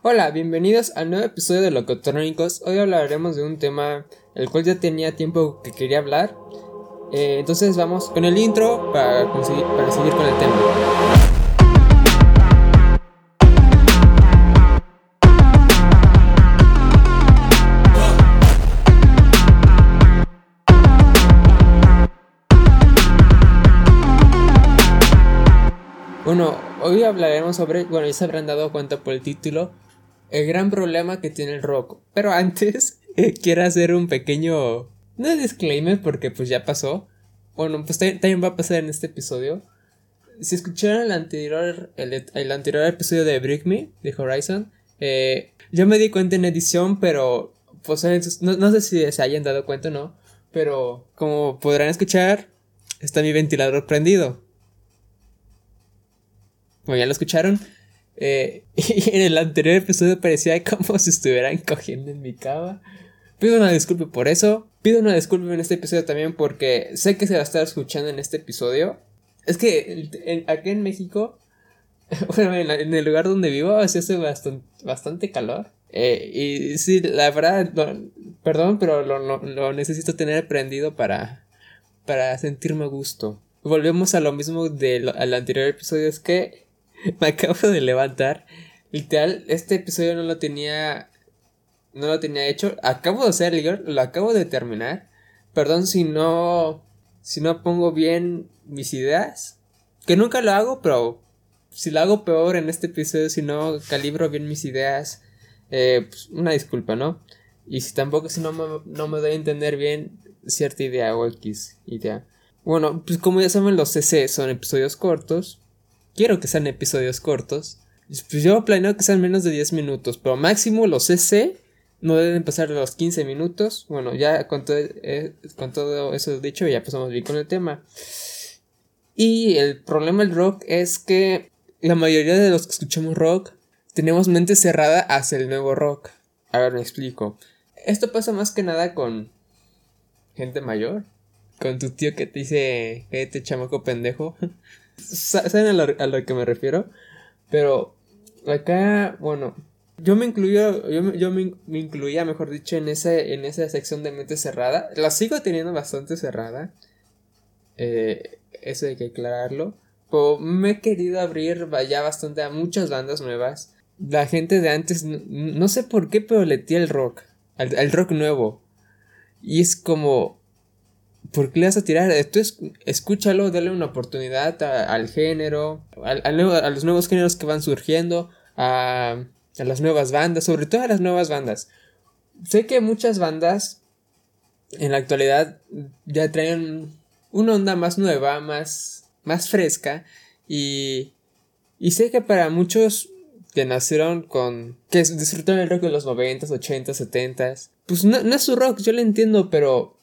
Hola, bienvenidos al nuevo episodio de Locotrónicos. Hoy hablaremos de un tema el cual ya tenía tiempo que quería hablar. Eh, entonces vamos con el intro para, para seguir con el tema. Bueno, hoy hablaremos sobre, bueno, ya se habrán dado cuenta por el título, el gran problema que tiene el rock. Pero antes, quiero hacer un pequeño. No disclaimer, porque pues ya pasó. Bueno, pues también va a pasar en este episodio. Si escucharon el anterior, el, anterior episodio de Break Me, de Horizon, eh, yo me di cuenta en edición, pero pues no, no sé si se hayan dado cuenta o no, pero como podrán escuchar, está mi ventilador prendido. Como ya lo escucharon, eh, y en el anterior episodio parecía como si estuvieran cogiendo en mi cama. Pido una disculpa por eso. Pido una disculpa en este episodio también porque sé que se va a estar escuchando en este episodio. Es que aquí en México, bueno, en, el lugar donde vivo, se hace bastante, bastante calor. Eh, y sí, la verdad, perdón, pero lo, necesito tener prendido para, para sentirme gusto. Volvemos a lo mismo del anterior episodio, es que me acabo de levantar. Literal, este episodio no lo tenía. No lo tenía hecho. Acabo de hacer el lo acabo de terminar. Perdón si no. Si no pongo bien mis ideas. Que nunca lo hago, pero. Si lo hago peor en este episodio, si no calibro bien mis ideas. Eh, pues una disculpa, ¿no? Y si tampoco, si no me, no me doy a entender bien cierta idea o X idea. Bueno, pues como ya saben, los CC son episodios cortos quiero que sean episodios cortos. Pues yo planeo que sean menos de 10 minutos, pero máximo los CC no deben pasar los 15 minutos. Bueno, ya con todo, eh, eso dicho, ya pasamos bien con el tema. Y el problema del rock es que la mayoría de los que escuchamos rock tenemos mente cerrada hacia el nuevo rock. A ver, me explico. Esto pasa más que nada con gente mayor. Con tu tío que te dice, te chamaco pendejo. ¿Saben a lo, que me refiero? Pero acá, bueno, yo me incluyo, yo, me, incluía, mejor dicho, en, ese, en esa sección de mente cerrada. La sigo teniendo bastante cerrada. Eh, eso hay que aclararlo. Pero me he querido abrir ya bastante a muchas bandas nuevas. La gente de antes, no, sé por qué, pero le el rock. al rock nuevo. Y es como, ¿Por qué le vas a tirar? Esto es, escúchalo, dale una oportunidad al género, a, los nuevos géneros que van surgiendo, a, a, las nuevas bandas, sobre todo a las nuevas bandas. Sé que muchas bandas en la actualidad ya traen una onda más nueva, más, más fresca, y, y sé que para muchos que nacieron con. que disfrutaron el rock de los 90s, 80s, 70s, pues no, no es su rock, yo lo entiendo, pero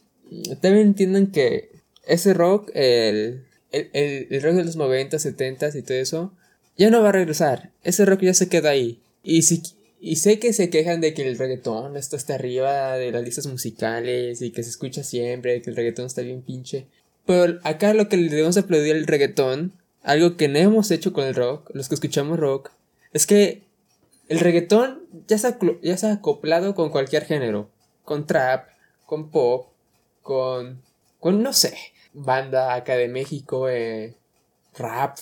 también entiendan que ese rock, el, el, rock de los 90, 70 y todo eso, ya no va a regresar. Ese rock ya se queda ahí. Y, si, y sé que se quejan de que el reggaetón está hasta arriba de las listas musicales y que se escucha siempre, que el reggaetón está bien pinche. Pero acá lo que le debemos aplaudir al reggaetón, algo que no hemos hecho con el rock, los que escuchamos rock, es que el reggaetón ya se, ya se ha acoplado con cualquier género. Con trap, con pop, con, con no sé, banda acá de México, eh, rap.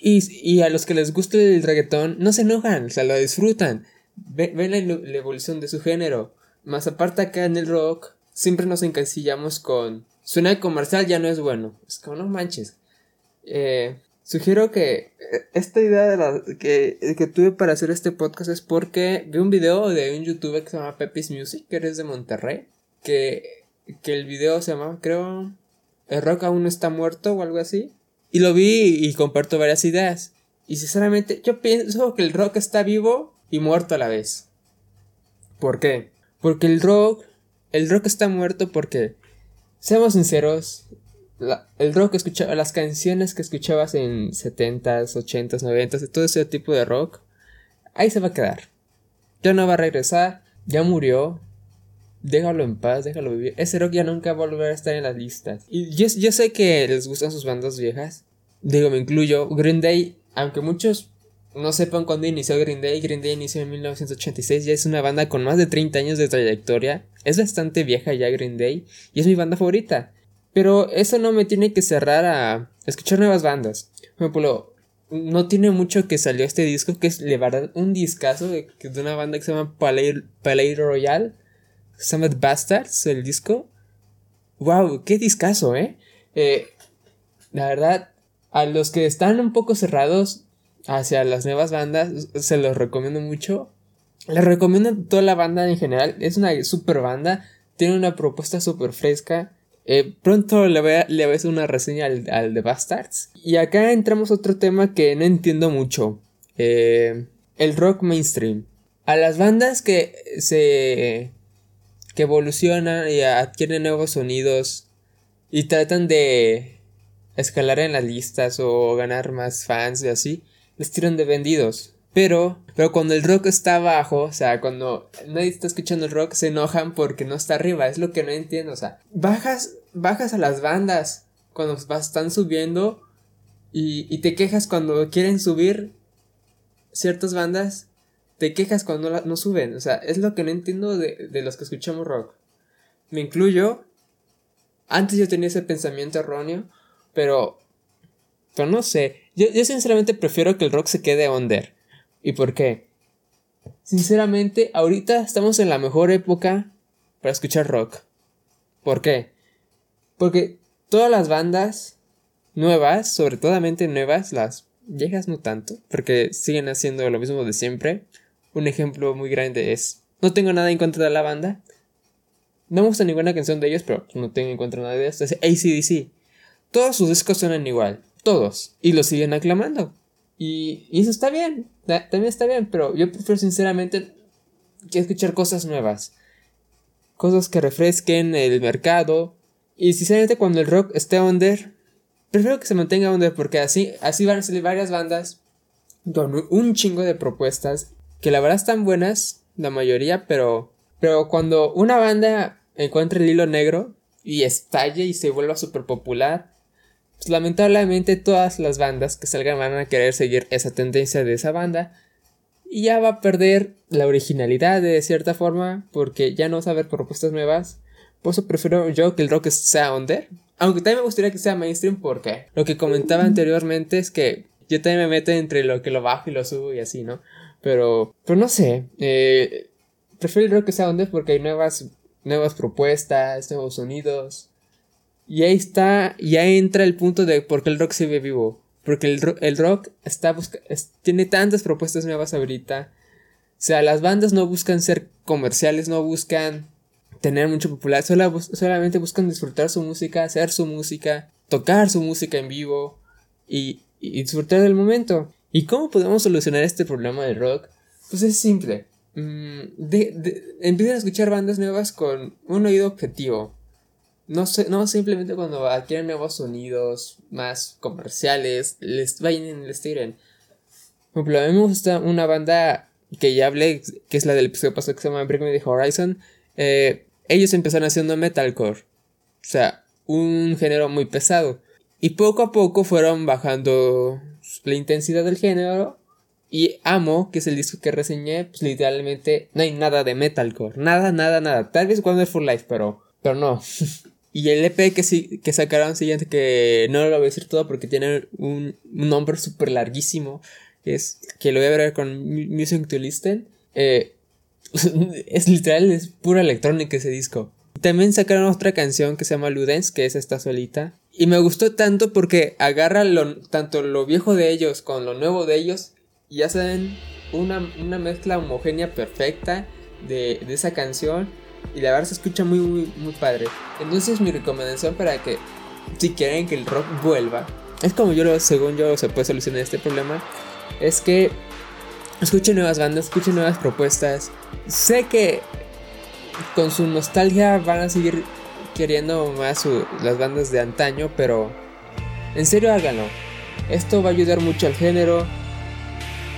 Y, y, a los que les gusta el reggaetón no se enojan, o sea, lo disfrutan. Ven, la, evolución de su género. Más aparte acá en el rock, siempre nos encasillamos con... Suena comercial ya no es bueno. Es como no manches. Eh, sugiero que eh, esta idea de la, que, que, tuve para hacer este podcast es porque vi un video de un youtuber que se llama Pepis Music, que eres de Monterrey, que que el video se llama, creo, El rock aún está muerto o algo así. Y lo vi y comparto varias ideas. Y sinceramente, yo pienso que el rock está vivo y muerto a la vez. ¿Por qué? Porque el rock, el rock está muerto porque, seamos sinceros, el rock que escuchaba, las canciones que escuchabas en 70s, 80s, 90s, todo ese tipo de rock, ahí se va a quedar. Ya no va a regresar, ya murió, déjalo en paz, déjalo vivir. Ese rock ya nunca va a volver a estar en las listas. Y yo, sé que les gustan sus bandas viejas. Digo, me incluyo. Green Day, aunque muchos no sepan cuándo inició Green Day, Green Day inició en 1986, ya es una banda con más de 30 años de trayectoria, es bastante vieja ya Green Day y es mi banda favorita. Pero eso no me tiene que cerrar a escuchar nuevas bandas. Por ejemplo, no tiene mucho que salió este disco, que es verdad un discazo de, de una banda que se llama Palais, Royal, llama Bastards, el disco. ¡Wow! ¡Qué discazo, eh! eh la verdad, a los que están un poco cerrados hacia las nuevas bandas, se los recomiendo mucho. Les recomiendo toda la banda en general. Es una super banda. Tiene una propuesta súper fresca. Eh, pronto le voy, a, le voy, a, hacer una reseña al, al Bastards. Y acá entramos a otro tema que no entiendo mucho. Eh, el rock mainstream. A las bandas que se... que evolucionan y adquieren nuevos sonidos y tratan de escalar en las listas o ganar más fans y así, les tiran de vendidos. Pero, pero cuando el rock está abajo, o sea, cuando nadie está escuchando el rock, se enojan porque no está arriba. Es lo que no entiendo. O sea, bajas, bajas a las bandas cuando están subiendo y, y te quejas cuando quieren subir ciertas bandas. Te quejas cuando no, suben. O sea, es lo que no entiendo de, de los que escuchamos rock. Me incluyo. Antes yo tenía ese pensamiento erróneo pero. Pero no sé. Yo, yo sinceramente prefiero que el rock se quede under. ¿Y por qué? Sinceramente, ahorita estamos en la mejor época para escuchar rock. ¿Por qué? Porque todas las bandas nuevas, sobre todo nuevas, las viejas no tanto, porque siguen haciendo lo mismo de siempre. Un ejemplo muy grande es, no tengo nada en contra de la banda. No me gusta ninguna canción de ellos, pero no tengo en contra nada de ellos. Es ACDC. Todos sus discos suenan igual, todos, y lo siguen aclamando. Y, eso está bien, también está bien, pero yo prefiero sinceramente que escuchar cosas nuevas, cosas que refresquen el mercado. Y sinceramente cuando el rock esté under, prefiero que se mantenga under porque así, así van a salir varias bandas con un chingo de propuestas que la verdad están buenas, la mayoría, pero, pero cuando una banda encuentra el hilo negro y estalle y se vuelva súper popular, pues, lamentablemente todas las bandas que salgan van a querer seguir esa tendencia de esa banda y ya va a perder la originalidad de cierta forma porque ya no va a haber propuestas nuevas. Por eso prefiero yo que el rock sea under. Aunque también me gustaría que sea mainstream porque lo que comentaba anteriormente es que yo también me meto entre lo que lo bajo y lo subo y así, ¿no? Pero, pero no sé. Eh, prefiero el rock que sea under porque hay nuevas, nuevas propuestas, nuevos sonidos. Y ahí está, y ahí entra el punto de por qué el rock se ve vivo. Porque el, el rock está tiene tantas propuestas nuevas ahorita. O sea, las bandas no buscan ser comerciales, no buscan tener mucho popular, solamente buscan disfrutar su música, hacer su música, tocar su música en vivo y, y disfrutar del momento. ¿Y cómo podemos solucionar este problema del rock? Pues es simple. Mm, empiecen a escuchar bandas nuevas con un oído objetivo. No, sé, no simplemente cuando adquieren nuevos sonidos más comerciales, les vayan les tiren. Por ejemplo, a mí me gusta una banda que ya hablé, que es la del episodio pasado que se llama Me Horizon. Eh, ellos empezaron haciendo metalcore. O sea, un género muy pesado. Y poco a poco fueron bajando la intensidad del género. Y Amo, que es el disco que reseñé, pues literalmente no hay nada de metalcore. Nada, nada, nada. Tal vez for Life, pero, pero no. Y el EP que, sí, que sacaron siguiente, que no lo voy a decir todo porque tiene un, nombre súper larguísimo, que es que lo voy a ver con Music to Listen. Eh, es literal, es pura electrónica ese disco. También sacaron otra canción que se llama Ludens, que es esta solita. Y me gustó tanto porque agarra tanto lo viejo de ellos con lo nuevo de ellos y hacen una, una mezcla homogénea perfecta de, de esa canción y la verdad se escucha muy, muy, muy padre. Entonces mi recomendación para que si quieren que el rock vuelva, es como yo lo, según yo se puede solucionar este problema, es que escuchen nuevas bandas, escuchen nuevas propuestas. Sé que con su nostalgia van a seguir queriendo más las bandas de antaño, pero en serio háganlo. Esto va a ayudar mucho al género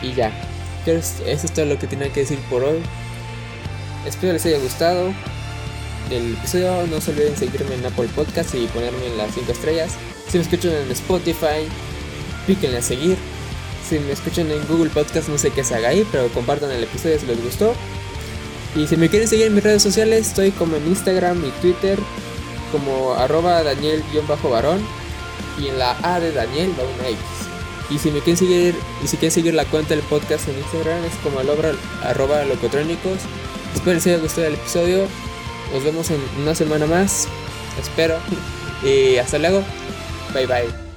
y ya. Eso es todo lo que tenía que decir por hoy. Espero les haya gustado el episodio. No se olviden seguirme en Apple Podcast y ponerme en las 5 estrellas. Si me escuchan en Spotify, píquenle a seguir. Si me escuchan en Google Podcast, no sé qué se haga ahí, pero compartan el episodio si les gustó. Y si me quieren seguir en mis redes sociales, estoy como en Instagram y Twitter, como arroba Daniel-varón. Y en la A de Daniel va una X. Y si me quieren seguir, y si quieren seguir la cuenta del podcast en Instagram, es como el obra, arroba locotrónicos. Espero les haya gustado el episodio. Nos vemos en una semana más. Espero. Y hasta luego. Bye bye.